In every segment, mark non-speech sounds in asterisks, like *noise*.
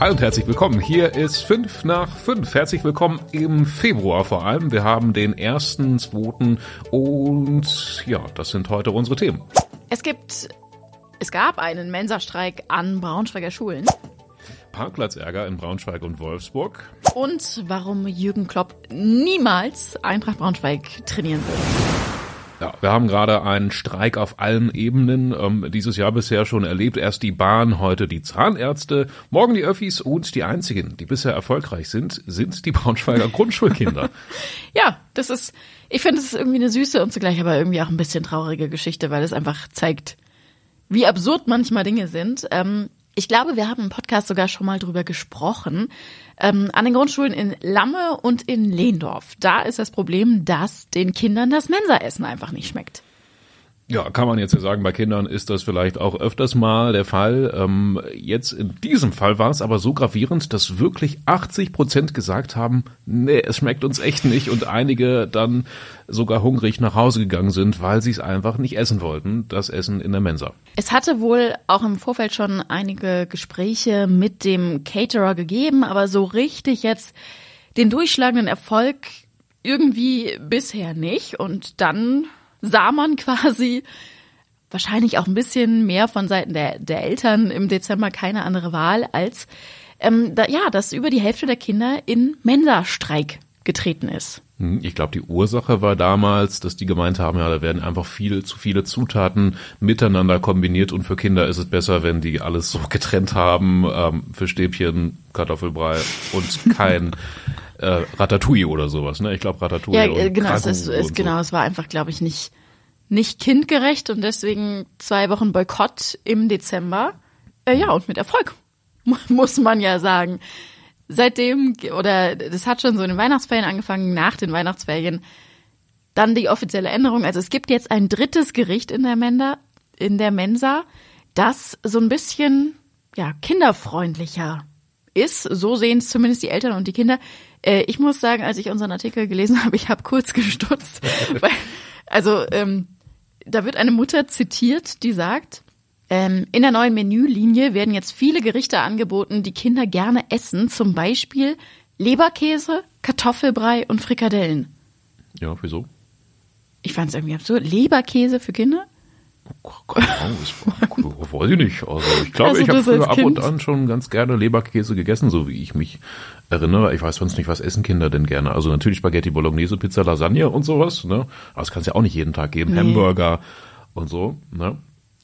Hi und herzlich willkommen. Hier ist 5 nach 5. Herzlich willkommen im Februar vor allem. Wir haben den ersten, zweiten und ja, das sind heute unsere Themen. Es gibt, es gab einen Mensastreik an Braunschweiger Schulen. Parkplatzärger in Braunschweig und Wolfsburg. Und warum Jürgen Klopp niemals Eintracht Braunschweig trainieren will. Ja, wir haben gerade einen Streik auf allen Ebenen ähm, dieses Jahr bisher schon erlebt. Erst die Bahn, heute die Zahnärzte, morgen die Öffis und die einzigen, die bisher erfolgreich sind, sind die Braunschweiger *laughs* Grundschulkinder. ja, das ist, ich finde, es ist irgendwie eine süße und zugleich aber irgendwie auch ein bisschen traurige Geschichte, weil es einfach zeigt, wie absurd manchmal Dinge sind. Ähm, ich glaube, wir haben im Podcast sogar schon mal drüber gesprochen. Ähm, an den Grundschulen in Lamme und in Lehndorf. Da ist das Problem, dass den Kindern das Mensaessen einfach nicht schmeckt. Ja, kann man jetzt ja sagen, bei Kindern ist das vielleicht auch öfters mal der Fall. Ähm, jetzt in diesem Fall war es aber so gravierend, dass wirklich 80 Prozent gesagt haben, nee, es schmeckt uns echt nicht und einige dann sogar hungrig nach Hause gegangen sind, weil sie es einfach nicht essen wollten, das Essen in der Mensa. Es hatte wohl auch im Vorfeld schon einige Gespräche mit dem Caterer gegeben, aber so richtig jetzt den durchschlagenden Erfolg irgendwie bisher nicht und dann sah man quasi wahrscheinlich auch ein bisschen mehr von Seiten der, der Eltern im Dezember keine andere Wahl, als ähm, da, ja, dass über die Hälfte der Kinder in Mensa-Streik getreten ist. Hm, ich glaube, die Ursache war damals, dass die gemeint haben, ja, da werden einfach viel zu viele Zutaten miteinander kombiniert und für Kinder ist es besser, wenn die alles so getrennt haben, ähm, für Stäbchen, Kartoffelbrei und kein *laughs* äh, Ratatouille oder sowas, ne? Ich glaube Ratatouille. Ja, und genau, es ist, ist genau, so. es war einfach, glaube ich, nicht nicht kindgerecht und deswegen zwei Wochen Boykott im Dezember. Äh, ja, und mit Erfolg, *laughs* muss man ja sagen. Seitdem, oder das hat schon so in den Weihnachtsferien angefangen, nach den Weihnachtsferien, dann die offizielle Änderung. Also es gibt jetzt ein drittes Gericht in der Mensa, in der Mensa, das so ein bisschen, ja, kinderfreundlicher ist. So sehen es zumindest die Eltern und die Kinder. Äh, ich muss sagen, als ich unseren Artikel gelesen *laughs* habe, ich habe kurz gestutzt. *laughs* weil, also ähm, da wird eine Mutter zitiert, die sagt, ähm, in der neuen Menülinie werden jetzt viele Gerichte angeboten, die Kinder gerne essen, zum Beispiel Leberkäse, Kartoffelbrei und Frikadellen. Ja, wieso? Ich fand es irgendwie absurd. Leberkäse für Kinder? Weiß ich nicht. Also ich glaube, also ich habe früher ab und an schon ganz gerne Leberkäse gegessen, so wie ich mich erinnere. Ich weiß sonst nicht, was essen Kinder denn gerne. Also natürlich Spaghetti Bolognese, Pizza, Lasagne und sowas. Ne? Aber das kann es ja auch nicht jeden Tag geben. Nee. Hamburger und so. Ne?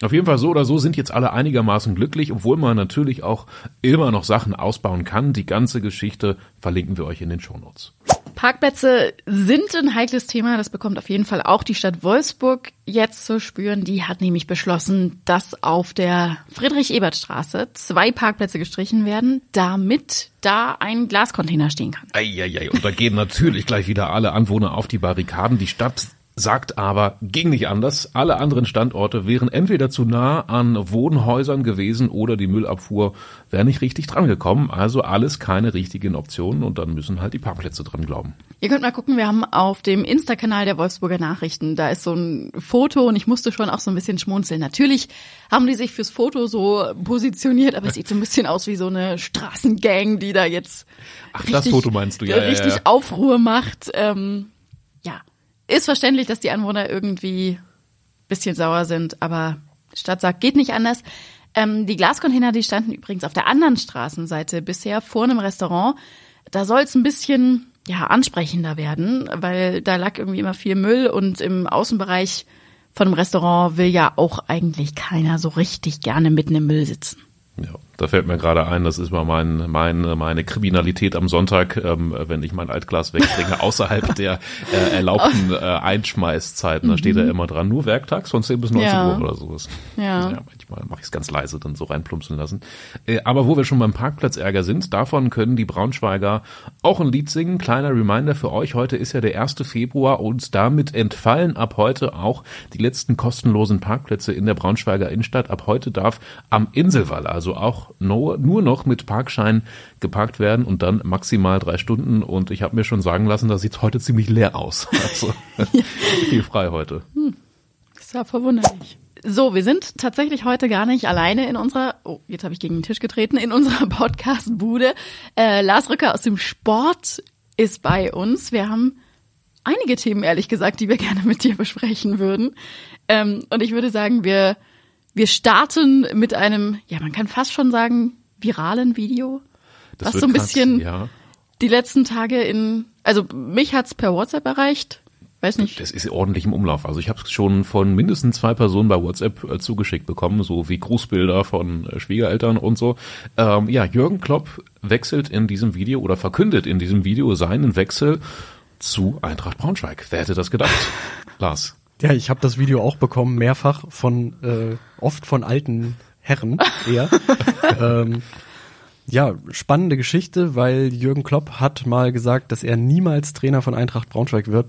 Auf jeden Fall so oder so sind jetzt alle einigermaßen glücklich, obwohl man natürlich auch immer noch Sachen ausbauen kann. Die ganze Geschichte verlinken wir euch in den Shownotes. Parkplätze sind ein heikles Thema. Das bekommt auf jeden Fall auch die Stadt Wolfsburg jetzt zu spüren. Die hat nämlich beschlossen, dass auf der Friedrich-Ebert-Straße zwei Parkplätze gestrichen werden, damit da ein Glascontainer stehen kann. Eieiei, und da gehen natürlich gleich wieder alle Anwohner auf die Barrikaden. Die Stadt sagt aber, ging nicht anders. Alle anderen Standorte wären entweder zu nah an Wohnhäusern gewesen oder die Müllabfuhr wäre nicht richtig drangekommen. Also alles keine richtigen Optionen und dann müssen halt die Parkplätze dran glauben. Ihr könnt mal gucken, wir haben auf dem Insta-Kanal der Wolfsburger Nachrichten, da ist so ein Foto und ich musste schon auch so ein bisschen schmunzeln. Natürlich haben die sich fürs Foto so positioniert, aber es sieht so ein bisschen aus wie so eine Straßengang, die da jetzt Ach, richtig, das Foto meinst du, ja, richtig ja, ja. Aufruhr macht. Ähm, ist verständlich, dass die Anwohner irgendwie bisschen sauer sind, aber die Stadt sagt, geht nicht anders. Ähm, die Glascontainer, die standen übrigens auf der anderen Straßenseite bisher vor einem Restaurant. Da soll es ein bisschen ja ansprechender werden, weil da lag irgendwie immer viel Müll und im Außenbereich von einem Restaurant will ja auch eigentlich keiner so richtig gerne mitten im Müll sitzen. Ja, da fällt mir gerade ein, das ist mal mein, meine, meine Kriminalität am Sonntag, ähm, wenn ich mein Altglas wegbringe, *laughs* außerhalb der äh, erlaubten äh, Einschmeißzeiten. Da steht da mhm. immer dran, nur werktags von 10 bis 19 ja. Uhr oder sowas. Ja. ja manchmal mache ich es ganz leise dann so reinplumpsen lassen. Äh, aber wo wir schon beim Parkplatzärger sind, davon können die Braunschweiger auch ein Lied singen. Kleiner Reminder für euch, heute ist ja der 1. Februar und damit entfallen ab heute auch die letzten kostenlosen Parkplätze in der Braunschweiger Innenstadt. Ab heute darf am Inselwall, also also auch no, nur noch mit Parkschein geparkt werden und dann maximal drei Stunden. Und ich habe mir schon sagen lassen, das sieht heute ziemlich leer aus. *laughs* Also *laughs* viel frei heute. Hm. Ist ja verwunderlich. So, wir sind tatsächlich heute gar nicht alleine in unserer, oh, jetzt habe ich gegen den Tisch getreten, in unserer *laughs* Podcast-Bude. Äh, Lars Rücker aus dem Sport ist bei uns. Wir haben einige Themen, ehrlich gesagt, die wir gerne mit dir besprechen würden. Ähm, und ich würde sagen, wir, wir starten mit einem, ja, man kann fast schon sagen, viralen Video. Das was so ein bisschen ja. die letzten Tage in, also mich hat's per WhatsApp erreicht. Weiß nicht. Das ist ordentlich im Umlauf. Also ich habe es schon von mindestens zwei Personen bei WhatsApp äh, zugeschickt bekommen, so wie Grußbilder von äh, Schwiegereltern und so. Ähm, ja, Jürgen Klopp wechselt in diesem Video oder verkündet in diesem Video seinen Wechsel zu Eintracht Braunschweig. Wer hätte das gedacht, *laughs* Lars? Ja, ich habe das Video auch bekommen, mehrfach von äh, oft von alten Herren eher. *laughs* ähm, ja, spannende Geschichte, weil Jürgen Klopp hat mal gesagt, dass er niemals Trainer von Eintracht Braunschweig wird,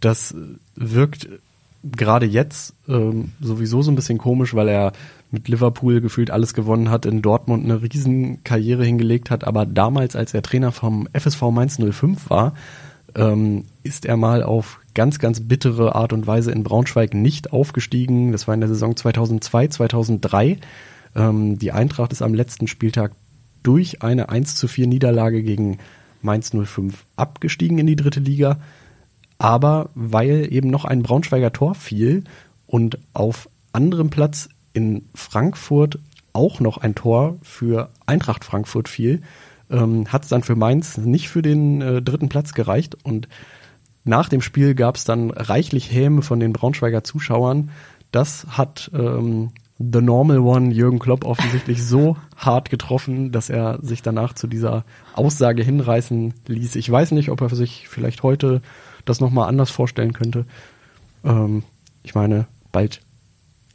das wirkt gerade jetzt ähm, sowieso so ein bisschen komisch, weil er mit Liverpool gefühlt alles gewonnen hat, in Dortmund eine riesen Karriere hingelegt hat, aber damals, als er Trainer vom FSV Mainz 05 war, ähm, ist er mal auf ganz, ganz bittere Art und Weise in Braunschweig nicht aufgestiegen. Das war in der Saison 2002, 2003. Ähm, die Eintracht ist am letzten Spieltag durch eine 1 zu 4 Niederlage gegen Mainz 05 abgestiegen in die dritte Liga aber weil eben noch ein Braunschweiger Tor fiel und auf anderem Platz in Frankfurt auch noch ein Tor für Eintracht Frankfurt fiel, ähm, hat es dann für Mainz nicht für den äh, dritten Platz gereicht und nach dem Spiel gab es dann reichlich Häme von den Braunschweiger Zuschauern. Das hat ähm, The Normal One Jürgen Klopp offensichtlich *laughs* so hart getroffen, dass er sich danach zu dieser Aussage hinreißen ließ. Ich weiß nicht, ob er sich vielleicht heute das nochmal anders vorstellen könnte. Ähm, ich meine, bald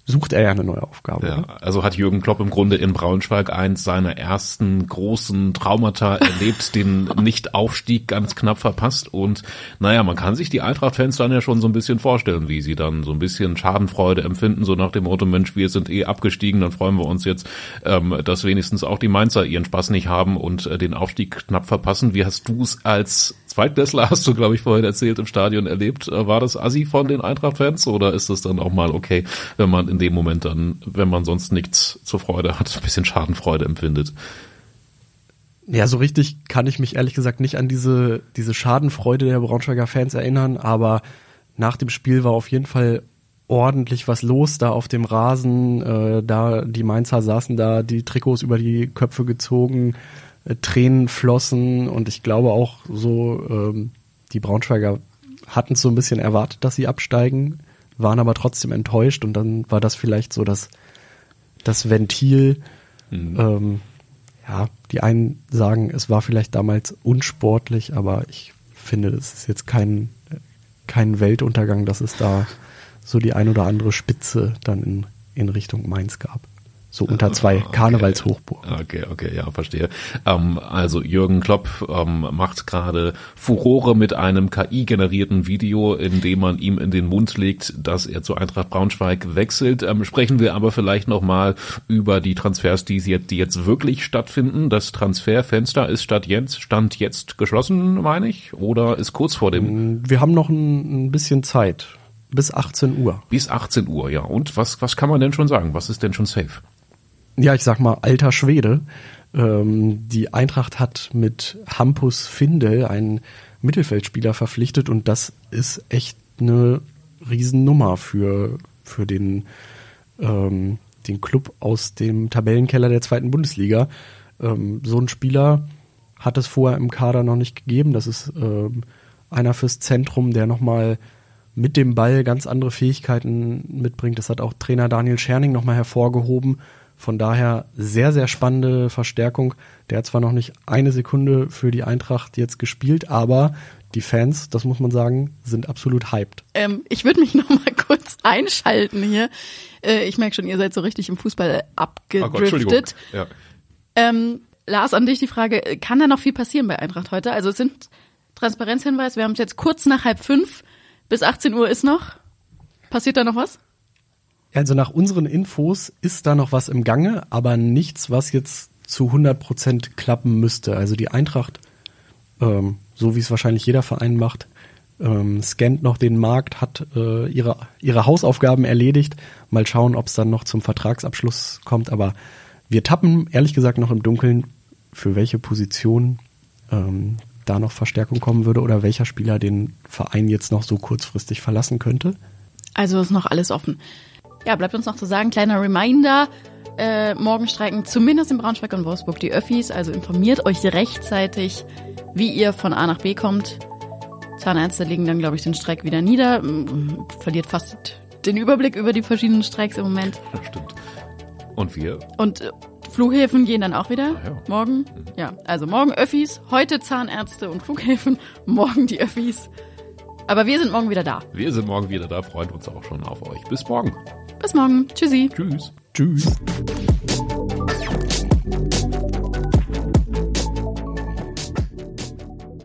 sucht er ja eine neue Aufgabe. Ja, also hat Jürgen Klopp im Grunde in Braunschweig eins seiner ersten großen Traumata erlebt, den Nicht-Aufstieg ganz knapp verpasst und naja, man kann sich die Eintracht-Fans dann ja schon so ein bisschen vorstellen, wie sie dann so ein bisschen Schadenfreude empfinden, so nach dem Motto, Mensch, wir sind eh abgestiegen, dann freuen wir uns jetzt, ähm, dass wenigstens auch die Mainzer ihren Spaß nicht haben und äh, den Aufstieg knapp verpassen. Wie hast du es als Zweitklässler, *laughs* hast du, glaube ich, vorhin erzählt, im Stadion erlebt? Äh, war das Assi von den Eintracht-Fans oder ist das dann auch mal okay, wenn man in dem Moment dann, wenn man sonst nichts zur Freude hat, ein bisschen Schadenfreude empfindet. Ja, so richtig kann ich mich ehrlich gesagt nicht an diese, diese Schadenfreude der Braunschweiger Fans erinnern, aber nach dem Spiel war auf jeden Fall ordentlich was los da auf dem Rasen. Äh, da die Mainzer saßen da, die Trikots über die Köpfe gezogen, äh, Tränen flossen und ich glaube auch so, ähm, die Braunschweiger hatten so ein bisschen erwartet, dass sie absteigen waren aber trotzdem enttäuscht und dann war das vielleicht so das, das Ventil. Mhm. Ähm, ja, die einen sagen, es war vielleicht damals unsportlich, aber ich finde, das ist jetzt kein, kein Weltuntergang, dass es da so die ein oder andere Spitze dann in, in Richtung Mainz gab so unter zwei okay. Karnevalshochburgen. Okay, okay, ja, verstehe. Ähm, also Jürgen Klopp ähm, macht gerade Furore mit einem KI-generierten Video, in dem man ihm in den Mund legt, dass er zu Eintracht Braunschweig wechselt. Ähm, sprechen wir aber vielleicht nochmal über die Transfers, die jetzt, die jetzt wirklich stattfinden. Das Transferfenster ist statt jetzt, Stand jetzt geschlossen, meine ich, oder ist kurz vor dem? Wir haben noch ein, ein bisschen Zeit. Bis 18 Uhr. Bis 18 Uhr, ja. Und was, was kann man denn schon sagen? Was ist denn schon safe? Ja, ich sag mal, alter Schwede. Ähm, die Eintracht hat mit Hampus Findel einen Mittelfeldspieler verpflichtet und das ist echt eine Riesennummer für, für den, ähm, den Club aus dem Tabellenkeller der zweiten Bundesliga. Ähm, so ein Spieler hat es vorher im Kader noch nicht gegeben. Das ist ähm, einer fürs Zentrum, der nochmal mit dem Ball ganz andere Fähigkeiten mitbringt. Das hat auch Trainer Daniel Scherning nochmal hervorgehoben. Von daher sehr, sehr spannende Verstärkung. Der hat zwar noch nicht eine Sekunde für die Eintracht jetzt gespielt, aber die Fans, das muss man sagen, sind absolut hyped. Ähm, ich würde mich *laughs* noch mal kurz einschalten hier. Äh, ich merke schon, ihr seid so richtig im Fußball abgedriftet. Oh ja. ähm, Lars, an dich die Frage, kann da noch viel passieren bei Eintracht heute? Also es sind Transparenzhinweis, wir haben es jetzt kurz nach halb fünf, bis 18 Uhr ist noch. Passiert da noch was? Also nach unseren Infos ist da noch was im Gange, aber nichts, was jetzt zu 100 Prozent klappen müsste. Also die Eintracht, ähm, so wie es wahrscheinlich jeder Verein macht, ähm, scannt noch den Markt, hat äh, ihre, ihre Hausaufgaben erledigt. Mal schauen, ob es dann noch zum Vertragsabschluss kommt. Aber wir tappen ehrlich gesagt noch im Dunkeln, für welche Position ähm, da noch Verstärkung kommen würde oder welcher Spieler den Verein jetzt noch so kurzfristig verlassen könnte. Also ist noch alles offen. Ja, bleibt uns noch zu sagen, kleiner Reminder, äh, morgen streiken zumindest in Braunschweig und Wolfsburg die Öffis, also informiert euch rechtzeitig, wie ihr von A nach B kommt. Zahnärzte legen dann, glaube ich, den Streik wieder nieder, verliert fast den Überblick über die verschiedenen Streiks im Moment. Das stimmt. Und wir? Und äh, Flughäfen gehen dann auch wieder ja. morgen. Mhm. Ja, also morgen Öffis, heute Zahnärzte und Flughäfen, *laughs* morgen die Öffis. Aber wir sind morgen wieder da. Wir sind morgen wieder da, freuen uns auch schon auf euch. Bis morgen. Bis morgen. Tschüssi. Tschüss. Tschüss.